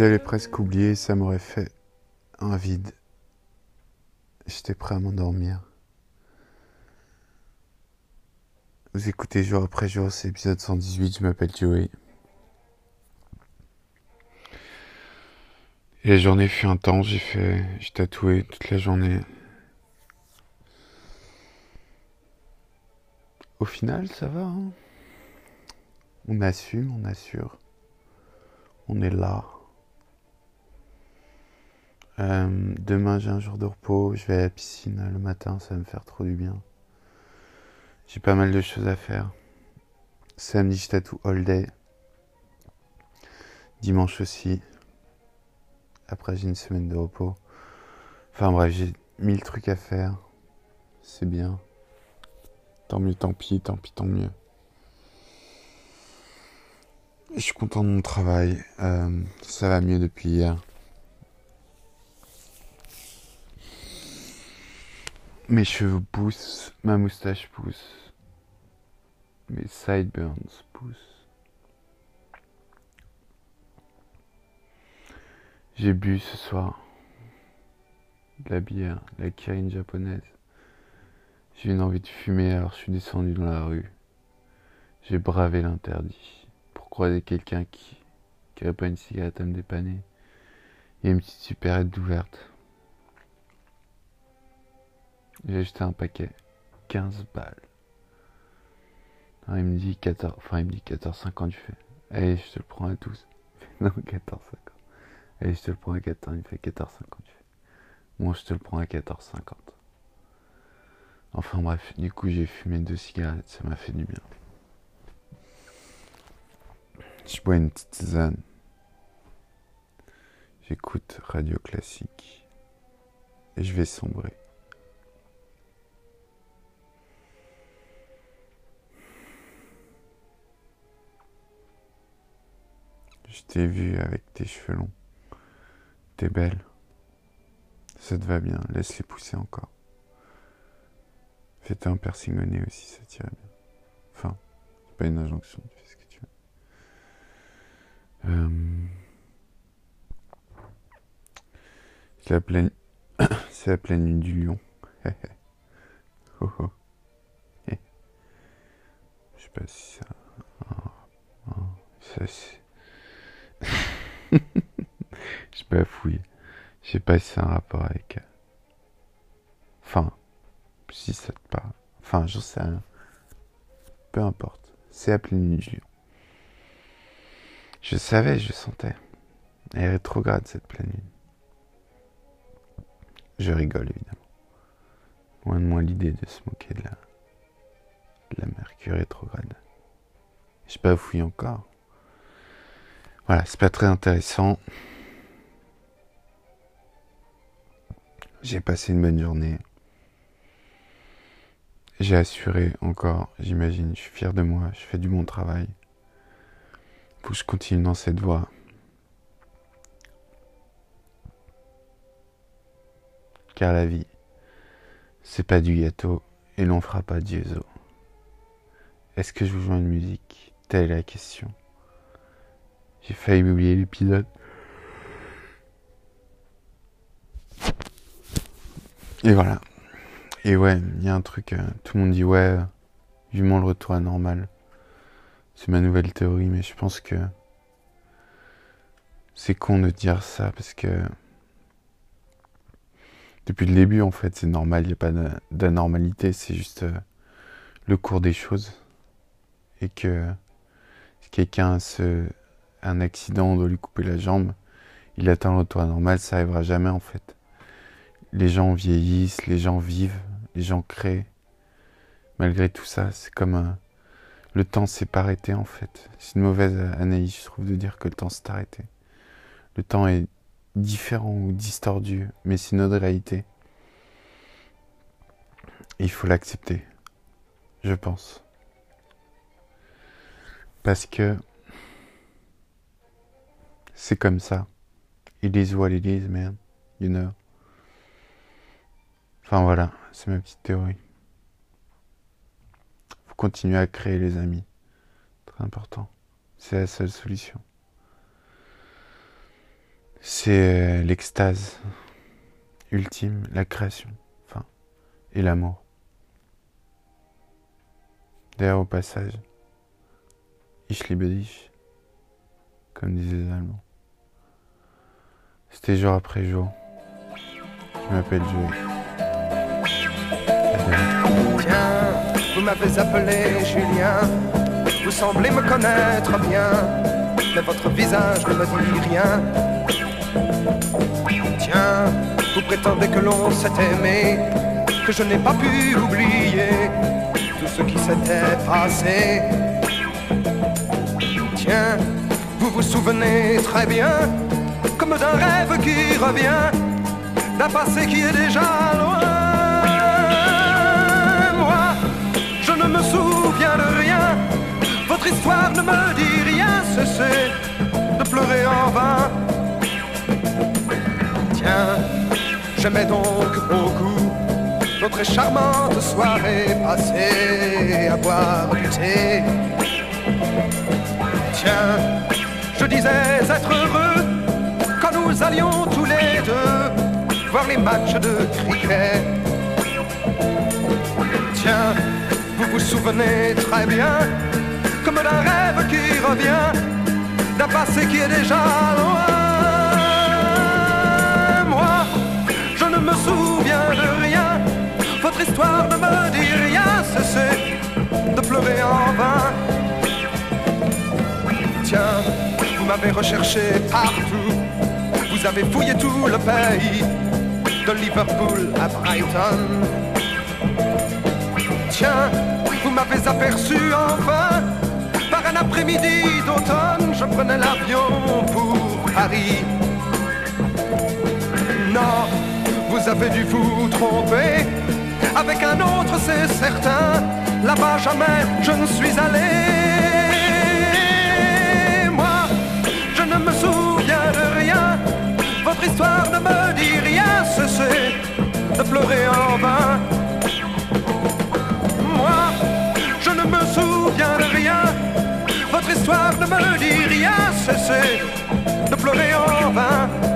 J'avais presque oublié, ça m'aurait fait un vide. J'étais prêt à m'endormir. Vous écoutez jour après jour, c'est épisode 118, je m'appelle Joey. Et la journée fut intense, j'ai fait, j'ai tatoué toute la journée. Au final, ça va. Hein on assume, on assure. On est là. Euh, demain, j'ai un jour de repos. Je vais à la piscine le matin, ça va me faire trop du bien. J'ai pas mal de choses à faire. Samedi, je tatoue all day. Dimanche aussi. Après, j'ai une semaine de repos. Enfin bref, j'ai mille trucs à faire. C'est bien. Tant mieux, tant pis, tant pis, tant mieux. Je suis content de mon travail. Euh, ça va mieux depuis hier. Mes cheveux poussent, ma moustache pousse, mes sideburns poussent. J'ai bu ce soir de la bière, de la Kirin japonaise. J'ai une envie de fumer alors je suis descendu dans la rue. J'ai bravé l'interdit croiser quelqu'un qui n'avait pas une cigarette à me dépanner. Il y a une petite supérette ouverte. J'ai acheté un paquet. 15 balles. il me dit 14, enfin il me dit 14,50, je fais, allez, je te le prends à tous. non, 14,50. Allez, je te le prends à 14, il me fait 14,50, je fais, moi je te le prends à 14,50. Enfin bref, du coup j'ai fumé deux cigarettes, ça m'a fait du bien. Je bois une petite tisane. J'écoute radio classique. Et je vais sombrer. Je t'ai vu avec tes cheveux longs. T'es belle. Ça te va bien. Laisse-les pousser encore. Fais-toi un piercing aussi, ça t'irait bien. Enfin, c'est pas une injonction. Euh, c'est la pleine, c'est la pleine du lion. oh, oh. Je sais pas si ça. Oh, ça c'est. Je pas fouiller. Je sais pas si c'est un rapport avec. Euh, enfin, si ça te parle. Enfin, j'en sais rien. Peu importe. C'est la pleine lion. Je savais, je sentais. Elle est rétrograde cette pleine lune. Je rigole évidemment. Loin de moi l'idée de se moquer de la, de la Mercure rétrograde. Je pas fouillé encore. Voilà, c'est pas très intéressant. J'ai passé une bonne journée. J'ai assuré encore, j'imagine, je suis fier de moi, je fais du bon travail. Faut que je continue dans cette voie. Car la vie, c'est pas du gâteau et l'on fera pas Dieuzo. Est-ce que je vous joue une musique? Telle est la question. J'ai failli oublier l'épisode. Et voilà. Et ouais, il y a un truc, euh, tout le monde dit ouais, vivement le retour à normal. C'est ma nouvelle théorie, mais je pense que c'est con de dire ça parce que depuis le début, en fait, c'est normal, il n'y a pas d'anormalité, c'est juste euh, le cours des choses. Et que quelqu'un a un accident, on doit lui couper la jambe, il atteint le à normal, ça arrivera jamais en fait. Les gens vieillissent, les gens vivent, les gens créent. Malgré tout ça, c'est comme un le temps s'est pas arrêté en fait. C'est une mauvaise analyse, je trouve, de dire que le temps s'est arrêté. Le temps est différent ou distordu, mais c'est notre réalité. Il faut l'accepter, je pense. Parce que c'est comme ça. It is what it is, man. You know. Enfin voilà, c'est ma petite théorie continuer à créer les amis. Très important. C'est la seule solution. C'est l'extase ultime, la création, enfin, et l'amour. D'ailleurs, au passage, ich liebe dich, comme disaient les Allemands. C'était jour après jour. Je m'appelle Joey. Tiens, vous m'avez appelé Julien. Vous semblez me connaître bien, mais votre visage ne me dit rien. Tiens, vous prétendez que l'on s'est aimé, que je n'ai pas pu oublier tout ce qui s'était passé. Tiens, vous vous souvenez très bien, d'un rêve qui revient, d'un passé qui est déjà loin. Moi, je ne me souviens de rien, votre histoire ne me dit rien, cessez de pleurer en vain. Tiens, j'aimais donc beaucoup notre charmante soirée passée à boire du thé. Tiens, je disais être heureux allions tous les deux voir les matchs de cricket. Tiens, vous vous souvenez très bien, comme d'un rêve qui revient, d'un passé qui est déjà loin. Moi, je ne me souviens de rien, votre histoire ne me dit rien, cessez de pleurer en vain. Tiens, vous m'avez recherché partout, vous avez fouillé tout le pays, de Liverpool à Brighton. Tiens, vous m'avez aperçu enfin, par un après-midi d'automne, je prenais l'avion pour Paris. Non, vous avez dû vous tromper, avec un autre c'est certain, là-bas jamais je ne suis allé. Votre histoire ne me dit rien, cessez de pleurer en vain. Moi, je ne me souviens de rien, votre histoire ne me dit rien, cessez de pleurer en vain.